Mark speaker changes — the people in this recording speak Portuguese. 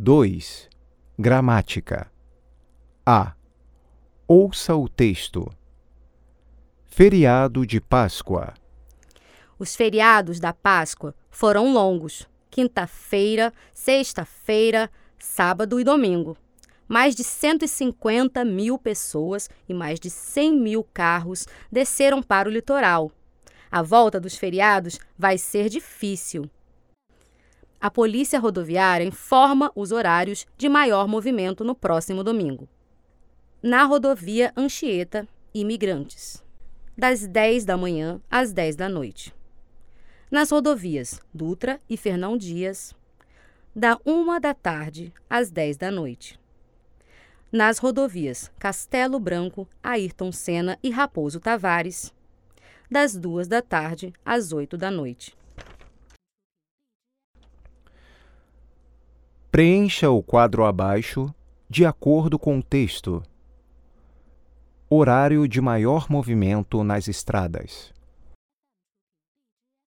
Speaker 1: 2. Gramática. A. Ouça o texto. Feriado de Páscoa.
Speaker 2: Os feriados da Páscoa foram longos. Quinta-feira, sexta-feira, sábado e domingo. Mais de 150 mil pessoas e mais de 100 mil carros desceram para o litoral. A volta dos feriados vai ser difícil. A Polícia Rodoviária informa os horários de maior movimento no próximo domingo. Na rodovia Anchieta, imigrantes, das 10 da manhã às 10 da noite. Nas rodovias Dutra e Fernão Dias, da 1 da tarde às 10 da noite. Nas rodovias Castelo Branco, Ayrton Senna e Raposo Tavares, das 2 da tarde às 8 da noite.
Speaker 1: Preencha o quadro abaixo de acordo com o texto. Horário de maior movimento nas estradas.